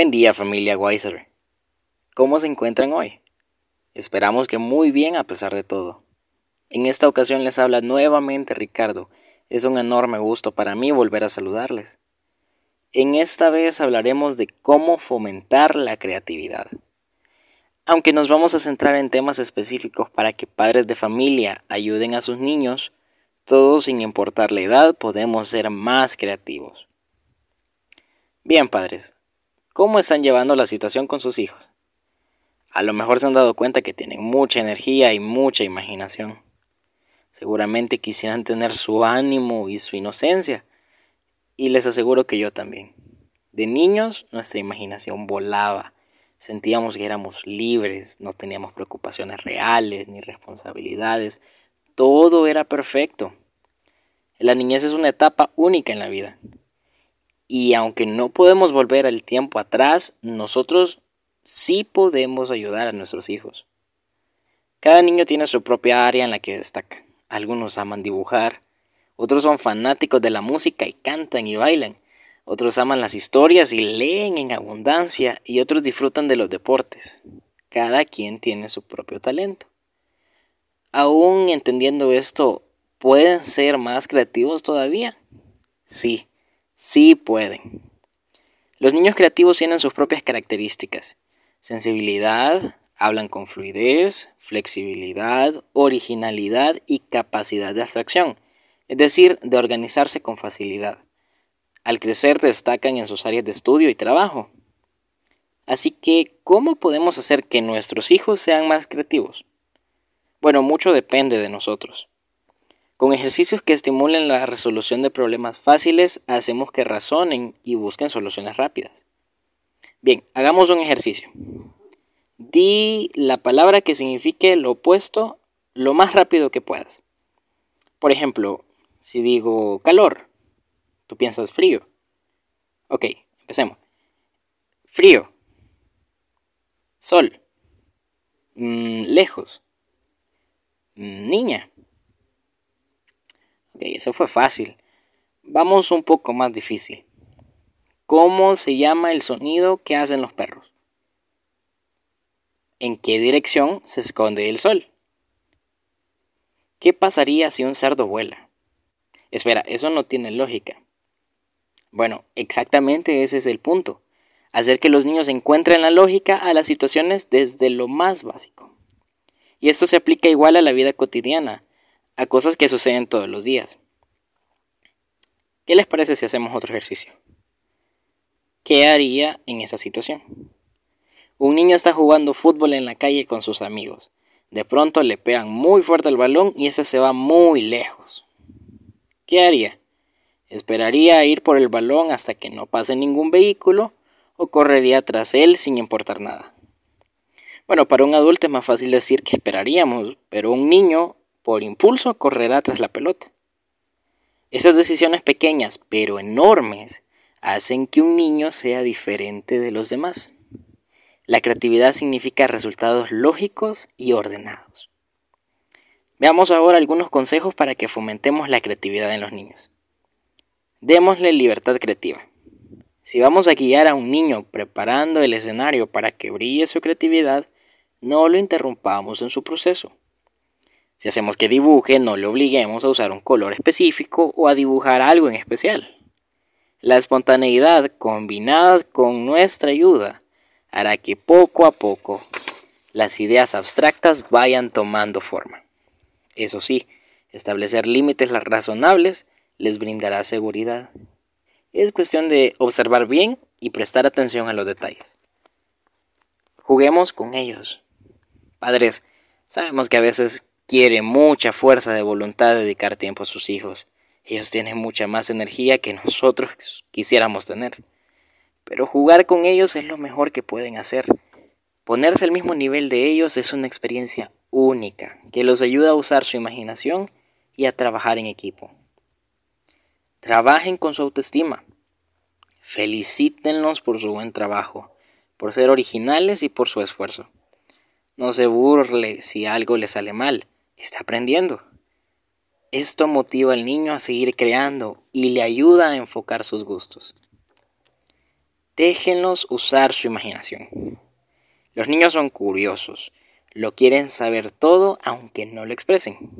Buen día familia Weiser. ¿Cómo se encuentran hoy? Esperamos que muy bien a pesar de todo. En esta ocasión les habla nuevamente Ricardo. Es un enorme gusto para mí volver a saludarles. En esta vez hablaremos de cómo fomentar la creatividad. Aunque nos vamos a centrar en temas específicos para que padres de familia ayuden a sus niños, todos sin importar la edad podemos ser más creativos. Bien padres, ¿cómo están llevando la situación con sus hijos? A lo mejor se han dado cuenta que tienen mucha energía y mucha imaginación. Seguramente quisieran tener su ánimo y su inocencia. Y les aseguro que yo también. De niños nuestra imaginación volaba. Sentíamos que éramos libres, no teníamos preocupaciones reales ni responsabilidades. Todo era perfecto. La niñez es una etapa única en la vida. Y aunque no podemos volver al tiempo atrás, nosotros sí podemos ayudar a nuestros hijos. Cada niño tiene su propia área en la que destaca. Algunos aman dibujar, otros son fanáticos de la música y cantan y bailan, otros aman las historias y leen en abundancia y otros disfrutan de los deportes. Cada quien tiene su propio talento. Aún entendiendo esto, ¿pueden ser más creativos todavía? Sí, sí pueden. Los niños creativos tienen sus propias características sensibilidad, hablan con fluidez, flexibilidad, originalidad y capacidad de abstracción, es decir, de organizarse con facilidad. Al crecer destacan en sus áreas de estudio y trabajo. Así que, ¿cómo podemos hacer que nuestros hijos sean más creativos? Bueno, mucho depende de nosotros. Con ejercicios que estimulen la resolución de problemas fáciles, hacemos que razonen y busquen soluciones rápidas. Bien, hagamos un ejercicio. Di la palabra que signifique lo opuesto lo más rápido que puedas. Por ejemplo, si digo calor, tú piensas frío. Ok, empecemos. Frío. Sol. Mm, lejos. Mm, niña. Ok, eso fue fácil. Vamos un poco más difícil. ¿Cómo se llama el sonido que hacen los perros? ¿En qué dirección se esconde el sol? ¿Qué pasaría si un cerdo vuela? Espera, eso no tiene lógica. Bueno, exactamente ese es el punto. Hacer que los niños encuentren la lógica a las situaciones desde lo más básico. Y esto se aplica igual a la vida cotidiana, a cosas que suceden todos los días. ¿Qué les parece si hacemos otro ejercicio? ¿Qué haría en esa situación? Un niño está jugando fútbol en la calle con sus amigos. De pronto le pegan muy fuerte el balón y ese se va muy lejos. ¿Qué haría? ¿Esperaría ir por el balón hasta que no pase ningún vehículo o correría tras él sin importar nada? Bueno, para un adulto es más fácil decir que esperaríamos, pero un niño, por impulso, correrá tras la pelota. Esas decisiones pequeñas, pero enormes, hacen que un niño sea diferente de los demás. La creatividad significa resultados lógicos y ordenados. Veamos ahora algunos consejos para que fomentemos la creatividad en los niños. Démosle libertad creativa. Si vamos a guiar a un niño preparando el escenario para que brille su creatividad, no lo interrumpamos en su proceso. Si hacemos que dibuje, no le obliguemos a usar un color específico o a dibujar algo en especial. La espontaneidad combinada con nuestra ayuda hará que poco a poco las ideas abstractas vayan tomando forma. Eso sí, establecer límites razonables les brindará seguridad. Es cuestión de observar bien y prestar atención a los detalles. Juguemos con ellos. Padres, sabemos que a veces quiere mucha fuerza de voluntad dedicar tiempo a sus hijos ellos tienen mucha más energía que nosotros quisiéramos tener. Pero jugar con ellos es lo mejor que pueden hacer. Ponerse al mismo nivel de ellos es una experiencia única que los ayuda a usar su imaginación y a trabajar en equipo. Trabajen con su autoestima. Felicítenlos por su buen trabajo, por ser originales y por su esfuerzo. No se burle si algo le sale mal, está aprendiendo. Esto motiva al niño a seguir creando y le ayuda a enfocar sus gustos. Déjenlos usar su imaginación. Los niños son curiosos, lo quieren saber todo aunque no lo expresen.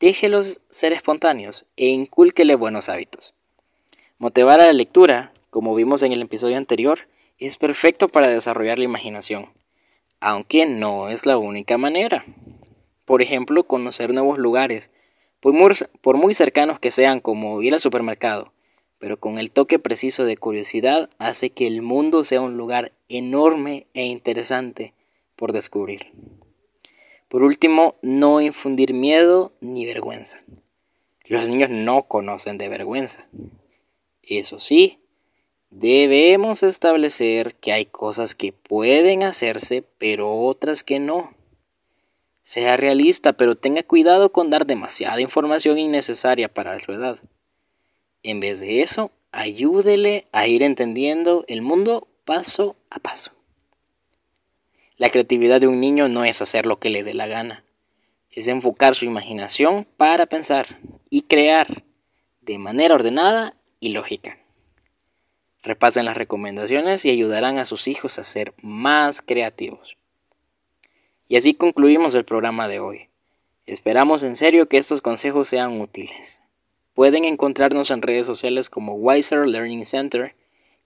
Déjelos ser espontáneos e incúlquele buenos hábitos. Motivar a la lectura, como vimos en el episodio anterior, es perfecto para desarrollar la imaginación, aunque no es la única manera. Por ejemplo, conocer nuevos lugares, por muy, cercanos que sean como ir al supermercado, pero con el toque preciso de curiosidad hace que el mundo sea un lugar enorme e interesante por descubrir. Por último, no infundir miedo ni vergüenza. Los niños no conocen de vergüenza. Eso sí, debemos establecer que hay cosas que pueden hacerse, pero otras que no. Sea realista, pero tenga cuidado con dar demasiada información innecesaria para su edad. En vez de eso, ayúdele a ir entendiendo el mundo paso a paso. La creatividad de un niño no es hacer lo que le dé la gana, es enfocar su imaginación para pensar y crear de manera ordenada y lógica. Repasen las recomendaciones y ayudarán a sus hijos a ser más creativos. Y así concluimos el programa de hoy. Esperamos en serio que estos consejos sean útiles. Pueden encontrarnos en redes sociales como Wiser Learning Center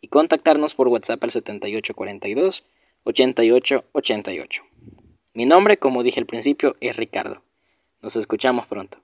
y contactarnos por WhatsApp al 7842 8888. Mi nombre, como dije al principio, es Ricardo. Nos escuchamos pronto.